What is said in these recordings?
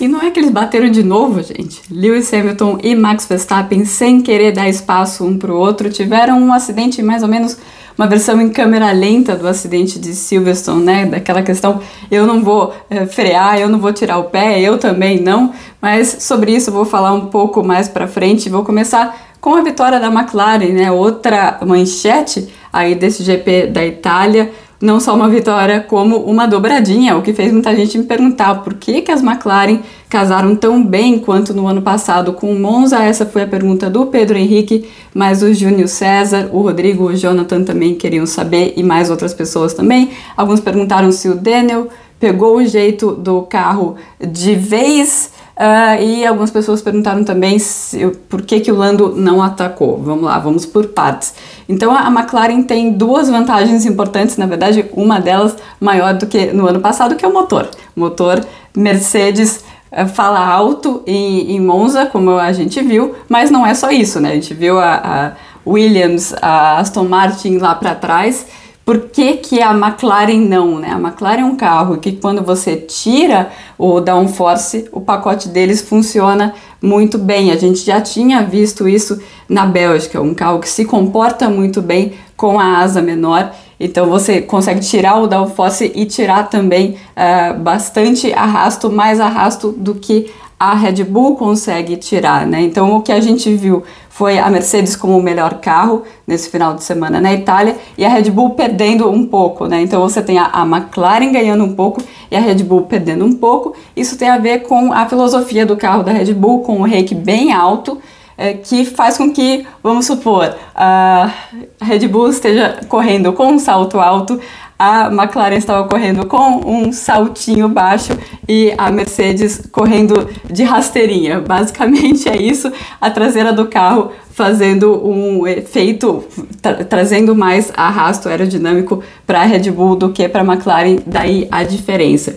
E não é que eles bateram de novo, gente. Lewis Hamilton e Max Verstappen, sem querer dar espaço um para o outro, tiveram um acidente mais ou menos uma versão em câmera lenta do acidente de Silverstone, né? Daquela questão, eu não vou é, frear, eu não vou tirar o pé, eu também não. Mas sobre isso eu vou falar um pouco mais para frente. Vou começar com a vitória da McLaren, né? Outra manchete aí desse GP da Itália não só uma vitória, como uma dobradinha, o que fez muita gente me perguntar por que, que as McLaren casaram tão bem quanto no ano passado com o Monza. Essa foi a pergunta do Pedro Henrique, mas o Júnior César, o Rodrigo, o Jonathan também queriam saber e mais outras pessoas também. Alguns perguntaram se o Daniel pegou o jeito do carro de vez. Uh, e algumas pessoas perguntaram também se, por que, que o Lando não atacou. Vamos lá, vamos por partes. Então a McLaren tem duas vantagens importantes, na verdade, uma delas maior do que no ano passado, que é o motor. Motor Mercedes uh, fala alto em, em, Monza, como a gente viu, mas não é só isso, né? A gente viu a, a Williams, a Aston Martin lá para trás por que, que a McLaren não, né? A McLaren é um carro que quando você tira o downforce, o pacote deles funciona muito bem. A gente já tinha visto isso na Bélgica, um carro que se comporta muito bem com a asa menor. Então você consegue tirar o downforce e tirar também uh, bastante arrasto, mais arrasto do que a Red Bull consegue tirar, né? Então o que a gente viu foi a Mercedes como o melhor carro nesse final de semana na Itália e a Red Bull perdendo um pouco, né? Então você tem a, McLaren ganhando um pouco e a Red Bull perdendo um pouco. Isso tem a ver com a filosofia do carro da Red Bull, com o rake bem alto, é, que faz com que, vamos supor, a Red Bull esteja correndo com um salto alto, a McLaren estava correndo com um saltinho baixo e a Mercedes correndo de rasteirinha. Basicamente é isso, a traseira do carro fazendo um efeito, tra trazendo mais arrasto aerodinâmico para a Red Bull do que para a McLaren, daí a diferença.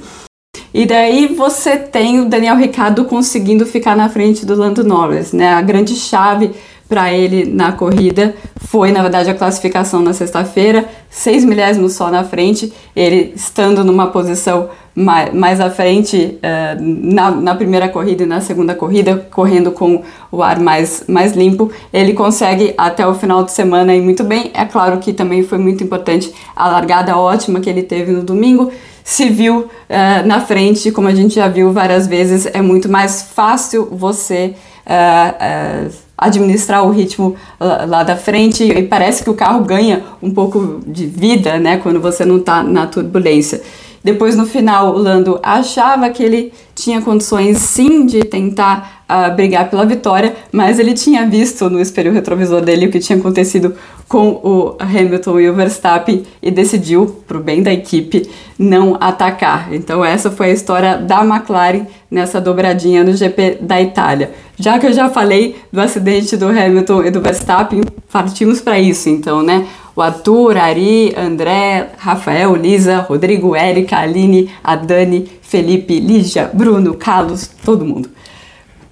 E daí você tem o Daniel Ricciardo conseguindo ficar na frente do Lando Norris, né? A grande chave para ele na corrida foi, na verdade, a classificação na sexta-feira, seis milésimos só na frente, ele estando numa posição mais, mais à frente uh, na, na primeira corrida e na segunda corrida, correndo com o ar mais, mais limpo, ele consegue até o final de semana ir muito bem. É claro que também foi muito importante a largada ótima que ele teve no domingo. Se viu uh, na frente, como a gente já viu várias vezes, é muito mais fácil você. Uh, administrar o ritmo lá da frente e parece que o carro ganha um pouco de vida, né, quando você não está na turbulência. Depois, no final, o Lando achava que ele tinha condições sim de tentar uh, brigar pela vitória, mas ele tinha visto no espelho retrovisor dele o que tinha acontecido com o Hamilton e o Verstappen e decidiu, para o bem da equipe, não atacar. Então, essa foi a história da McLaren nessa dobradinha no GP da Itália. Já que eu já falei do acidente do Hamilton e do Verstappen, partimos para isso, então, né? o Arthur, Ari, André, Rafael, Lisa, Rodrigo, Érica, Aline, a Dani, Felipe, Lígia, Bruno, Carlos, todo mundo.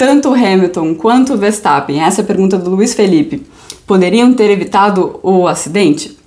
Tanto o Hamilton quanto o Verstappen, essa é a pergunta do Luiz Felipe, poderiam ter evitado o acidente?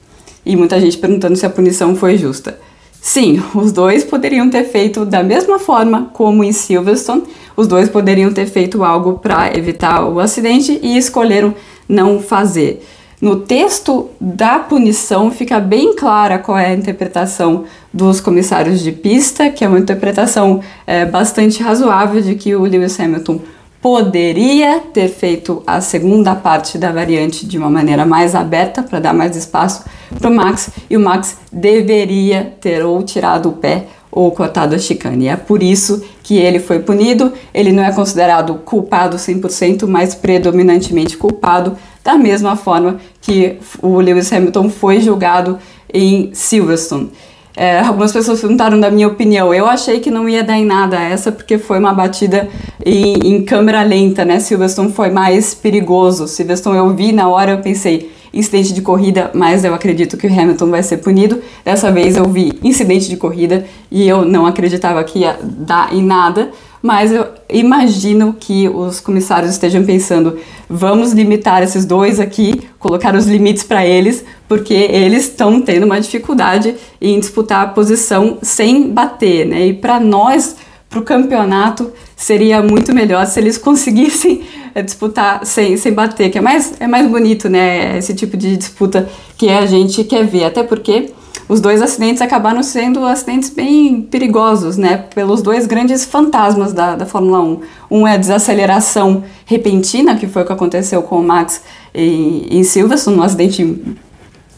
E muita gente perguntando se a punição foi justa. Sim, os dois poderiam ter feito da mesma forma como em Silverstone, os dois poderiam ter feito algo para evitar o acidente e escolheram não fazer. No texto da punição fica bem clara qual é a interpretação dos comissários de pista, que é uma interpretação é, bastante razoável de que o Lewis Hamilton poderia ter feito a segunda parte da variante de uma maneira mais aberta para dar mais espaço para o Max e o Max deveria ter ou tirado o pé ou cortado a chicane. É por isso que ele foi punido. Ele não é considerado culpado 100%, mas predominantemente culpado da mesma forma que o Lewis Hamilton foi julgado em Silverstone. É, algumas pessoas perguntaram da minha opinião. Eu achei que não ia dar em nada essa, porque foi uma batida em, em câmera lenta, né? Silverstone foi mais perigoso. Silverstone eu vi na hora, eu pensei, incidente de corrida, mas eu acredito que o Hamilton vai ser punido. Dessa vez eu vi incidente de corrida e eu não acreditava que ia dar em nada, mas eu imagino que os comissários estejam pensando: vamos limitar esses dois aqui, colocar os limites para eles, porque eles estão tendo uma dificuldade em disputar a posição sem bater, né? E para nós, para o campeonato, seria muito melhor se eles conseguissem é, disputar sem, sem bater, que é mais, é mais bonito, né? Esse tipo de disputa que a gente quer ver, até porque os dois acidentes acabaram sendo acidentes bem perigosos, né? Pelos dois grandes fantasmas da, da Fórmula 1. Um é a desaceleração repentina, que foi o que aconteceu com o Max em, em Silverstone, um acidente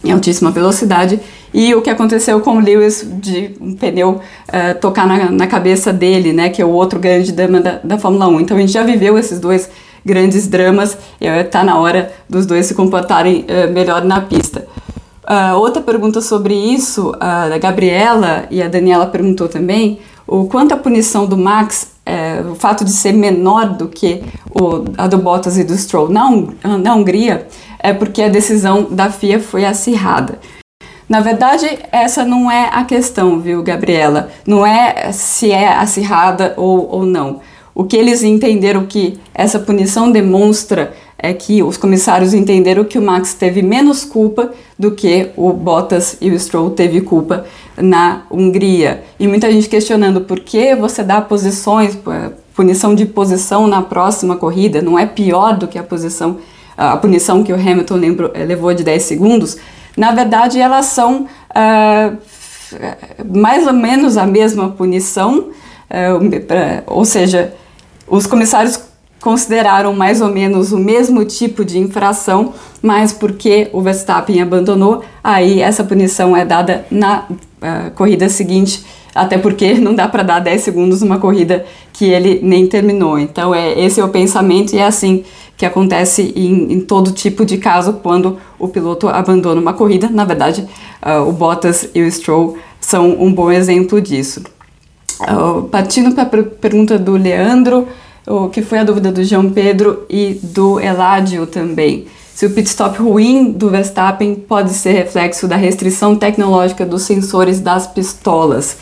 em altíssima velocidade, e o que aconteceu com o Lewis de um pneu uh, tocar na, na, cabeça dele, né? Que é o outro grande drama da, da Fórmula 1. Então a gente já viveu esses dois grandes dramas e está na hora dos dois se comportarem uh, melhor na pista. Uh, outra pergunta sobre isso, a uh, Gabriela e a Daniela perguntou também, o quanto a punição do Max, uh, o fato de ser menor do que o, a do Bottas e do Stroll na, na Hungria, é porque a decisão da FIA foi acirrada. Na verdade, essa não é a questão, viu, Gabriela? Não é se é acirrada ou, ou não. O que eles entenderam que essa punição demonstra é que os comissários entenderam que o Max teve menos culpa do que o Bottas e o Stroll teve culpa na Hungria. E muita gente questionando por que você dá posições, punição de posição na próxima corrida, não é pior do que a posição a punição que o Hamilton lembro, levou de 10 segundos. Na verdade, elas são uh, mais ou menos a mesma punição, uh, ou seja, os comissários consideraram mais ou menos o mesmo tipo de infração, mas porque o Verstappen abandonou, aí essa punição é dada na uh, corrida seguinte, até porque não dá para dar 10 segundos numa corrida que ele nem terminou. Então é esse é o pensamento e é assim que acontece em, em todo tipo de caso quando o piloto abandona uma corrida. Na verdade, uh, o Bottas e o Stroll são um bom exemplo disso. Uh, partindo para a pergunta do Leandro, o que foi a dúvida do João Pedro e do Eladio também. Se o pit stop ruim do Verstappen pode ser reflexo da restrição tecnológica dos sensores das pistolas.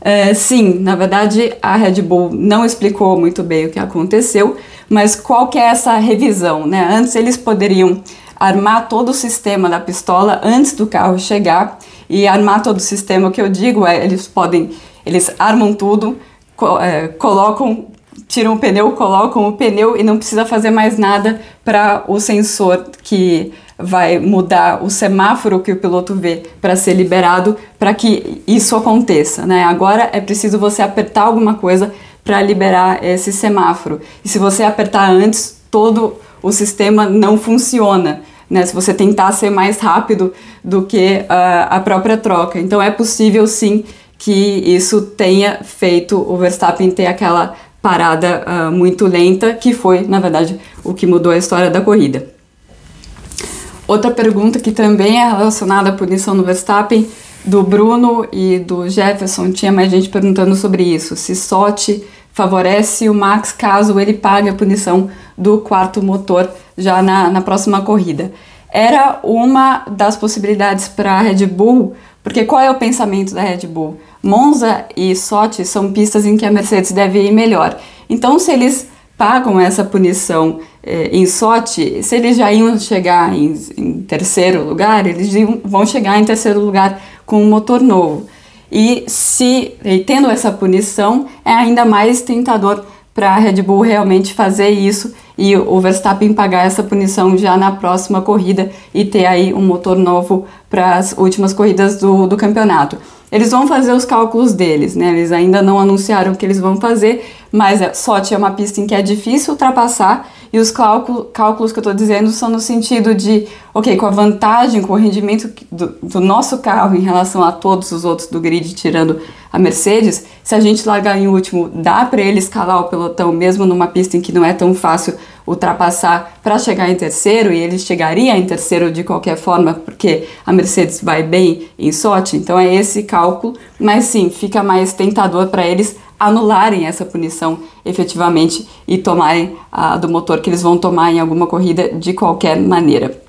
Uh, sim, na verdade a Red Bull não explicou muito bem o que aconteceu, mas qual que é essa revisão? Né? Antes eles poderiam armar todo o sistema da pistola antes do carro chegar e armar todo o sistema, o que eu digo é eles podem, eles armam tudo, co é, colocam tiram o pneu, colocam o pneu e não precisa fazer mais nada para o sensor que vai mudar o semáforo que o piloto vê para ser liberado para que isso aconteça, né? Agora é preciso você apertar alguma coisa para liberar esse semáforo. E se você apertar antes, todo o sistema não funciona. Né, se você tentar ser mais rápido do que uh, a própria troca. Então é possível sim que isso tenha feito o Verstappen ter aquela parada uh, muito lenta, que foi, na verdade, o que mudou a história da corrida. Outra pergunta que também é relacionada à punição no Verstappen, do Bruno e do Jefferson, tinha mais gente perguntando sobre isso. Se Sochi favorece o Max caso ele pague a punição do quarto motor já na, na próxima corrida. Era uma das possibilidades para a Red Bull, porque qual é o pensamento da Red Bull? Monza e Sochi são pistas em que a Mercedes deve ir melhor. Então, se eles pagam essa punição eh, em Sochi, se eles já iam chegar em, em, terceiro lugar, eles vão chegar em terceiro lugar com um motor novo. E se e tendo essa punição, é ainda mais tentador para a Red Bull realmente fazer isso e o Verstappen pagar essa punição já na próxima corrida e ter aí um motor novo para as últimas corridas do, do campeonato. Eles vão fazer os cálculos deles, né? Eles ainda não anunciaram o que eles vão fazer, mas é, Sochi é uma pista em que é difícil ultrapassar e os cálculos, que eu estou dizendo são no sentido de, ok, com a vantagem, com o rendimento do, do, nosso carro em relação a todos os outros do grid, tirando a Mercedes, se a gente largar em último, dá para ele escalar o pelotão mesmo numa pista em que não é tão fácil ultrapassar para chegar em terceiro e ele chegaria em terceiro de qualquer forma, porque a Mercedes vai bem em sorte. Então é esse cálculo, mas sim, fica mais tentador para eles anularem essa punição efetivamente e tomarem a do motor que eles vão tomar em alguma corrida de qualquer maneira.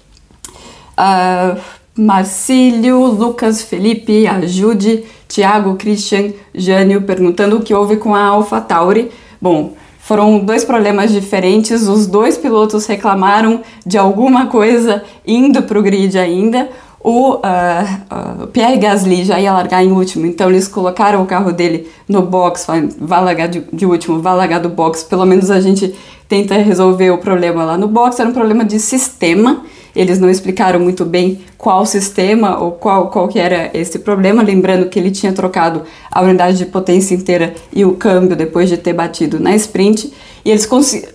Uh, Marcílio, Lucas, Felipe, Ajude, Tiago, Christian, Jânio perguntando o que houve com a AlphaTauri. Bom, foram dois problemas diferentes, os dois pilotos reclamaram de alguma coisa indo para o grid ainda. O uh, uh, Pierre Gasly já ia largar em último, então eles colocaram o carro dele no box, vai largar de, de último, vai largar do box. Pelo menos a gente tenta resolver o problema lá no box. Era um problema de sistema eles não explicaram muito bem qual sistema ou qual, qual que era esse problema, lembrando que ele tinha trocado a unidade de potência inteira e o câmbio depois de ter batido na sprint, e eles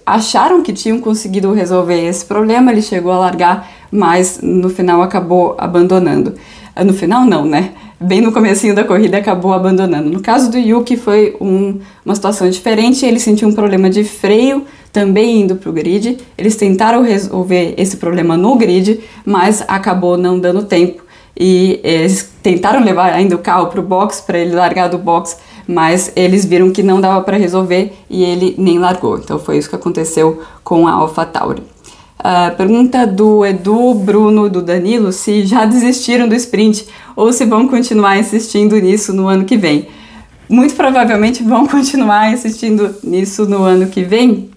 acharam que tinham conseguido resolver esse problema, ele chegou a largar, mas no final acabou abandonando. Ah, no final não, né? Bem no comecinho da corrida acabou abandonando. No caso do Yuki foi um, uma situação diferente, ele sentiu um problema de freio, também indo para o grid. Eles tentaram resolver esse problema no grid, mas acabou não dando tempo. E eles tentaram levar ainda o carro para o box, para ele largar do box, mas eles viram que não dava para resolver e ele nem largou. Então foi isso que aconteceu com a AlphaTauri. Uh, pergunta do Edu, Bruno, do Danilo se já desistiram do sprint ou se vão continuar insistindo nisso no ano que vem. Muito provavelmente vão continuar insistindo nisso no ano que vem,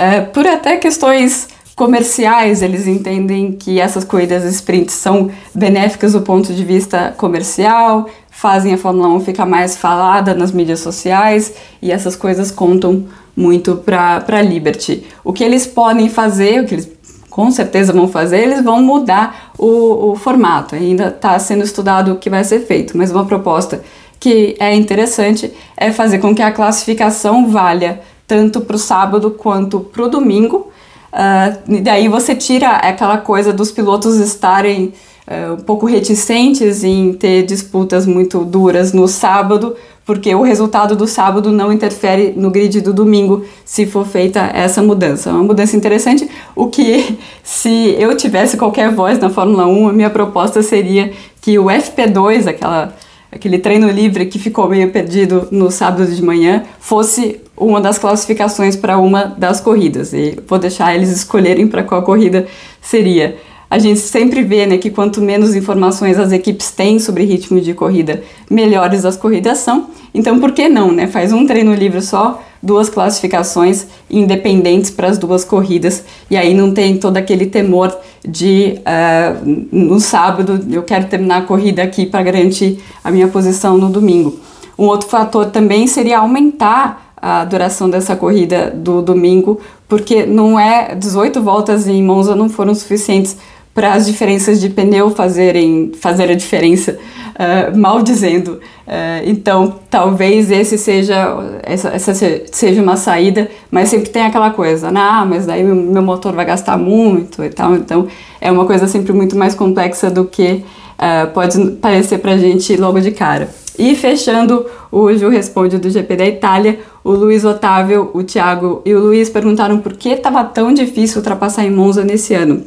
é, por até questões comerciais, eles entendem que essas corridas sprint são benéficas do ponto de vista comercial, fazem a Fórmula 1 ficar mais falada nas mídias sociais e essas coisas contam muito para a Liberty. O que eles podem fazer, o que eles com certeza vão fazer, eles vão mudar o, o formato. Ainda está sendo estudado o que vai ser feito, mas uma proposta que é interessante é fazer com que a classificação valha tanto para o sábado quanto para o domingo. Uh, e daí você tira aquela coisa dos pilotos estarem uh, um pouco reticentes em ter disputas muito duras no sábado, porque o resultado do sábado não interfere no grid do domingo se for feita essa mudança. É uma mudança interessante, o que se eu tivesse qualquer voz na Fórmula 1, a minha proposta seria que o FP2, aquela aquele treino livre que ficou meio perdido no sábado de manhã, fosse uma das classificações para uma das corridas. E vou deixar eles escolherem para qual corrida seria. A gente sempre vê né, que quanto menos informações as equipes têm sobre ritmo de corrida, melhores as corridas são. Então, por que não? Né? Faz um treino livre só, duas classificações independentes para as duas corridas, e aí não tem todo aquele temor de uh, no sábado eu quero terminar a corrida aqui para garantir a minha posição no domingo. Um outro fator também seria aumentar a duração dessa corrida do domingo, porque não é 18 voltas em Monza não foram suficientes para as diferenças de pneu fazerem fazer a diferença, uh, mal dizendo. Uh, então, talvez esse seja essa, essa, seja uma saída, mas sempre tem aquela coisa, né? ah, mas daí meu, meu motor vai gastar muito e tal. Então, é uma coisa sempre muito mais complexa do que uh, pode parecer para gente logo de cara. E fechando, o Ju responde do GP da Itália, o Luiz Otávio, o Thiago e o Luiz perguntaram por que estava tão difícil ultrapassar em Monza nesse ano.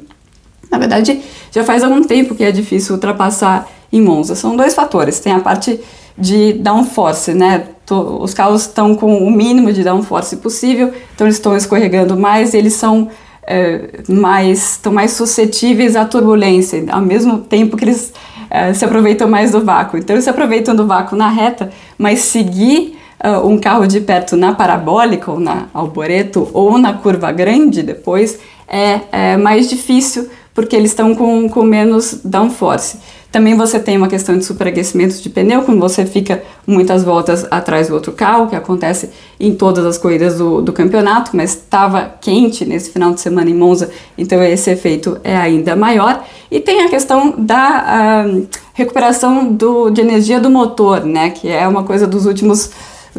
Na verdade, já faz algum tempo que é difícil ultrapassar em Monza. São dois fatores. Tem a parte de downforce, né? Os carros estão com o mínimo de downforce possível, então eles estão escorregando mais, eles são é, mais, estão mais suscetíveis à turbulência, ao mesmo tempo que eles é, se aproveitam mais do vácuo. Então eles se aproveitam do vácuo na reta, mas seguir uh, um carro de perto na parabólica ou na alboreto ou na curva grande depois é, é mais difícil porque eles estão com, com menos downforce. Também você tem uma questão de superaquecimento de pneu, quando você fica muitas voltas atrás do outro carro, que acontece em todas as corridas do, do campeonato, mas estava quente nesse final de semana em Monza, então esse efeito é ainda maior. E tem a questão da uh, recuperação do, de energia do motor, né, que é uma coisa dos últimos,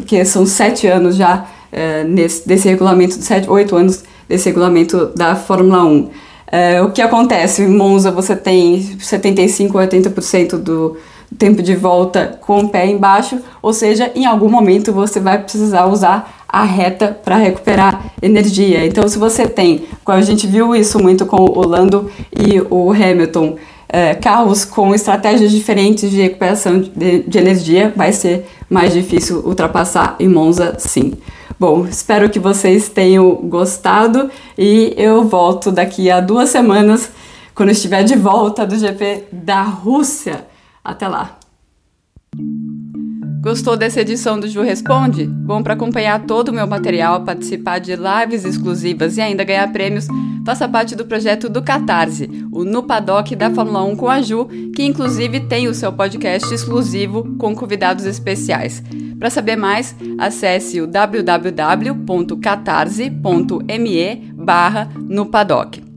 que são sete anos já uh, nesse, desse regulamento, sete, oito anos desse regulamento da Fórmula 1. É, o que acontece? Em Monza você tem 75 a 80% do tempo de volta com o pé embaixo, ou seja, em algum momento você vai precisar usar a reta para recuperar energia. Então, se você tem, a gente viu isso muito com o Lando e o Hamilton, é, carros com estratégias diferentes de recuperação de, de energia, vai ser mais difícil ultrapassar em Monza, sim. Bom, espero que vocês tenham gostado e eu volto daqui a duas semanas quando estiver de volta do GP da Rússia. Até lá! Gostou dessa edição do Ju Responde? Bom, para acompanhar todo o meu material, participar de lives exclusivas e ainda ganhar prêmios, faça parte do projeto do Catarse, o No Paddock da Fórmula 1 com a Ju, que inclusive tem o seu podcast exclusivo com convidados especiais. Para saber mais, acesse o www.catarse.me barra no paddock.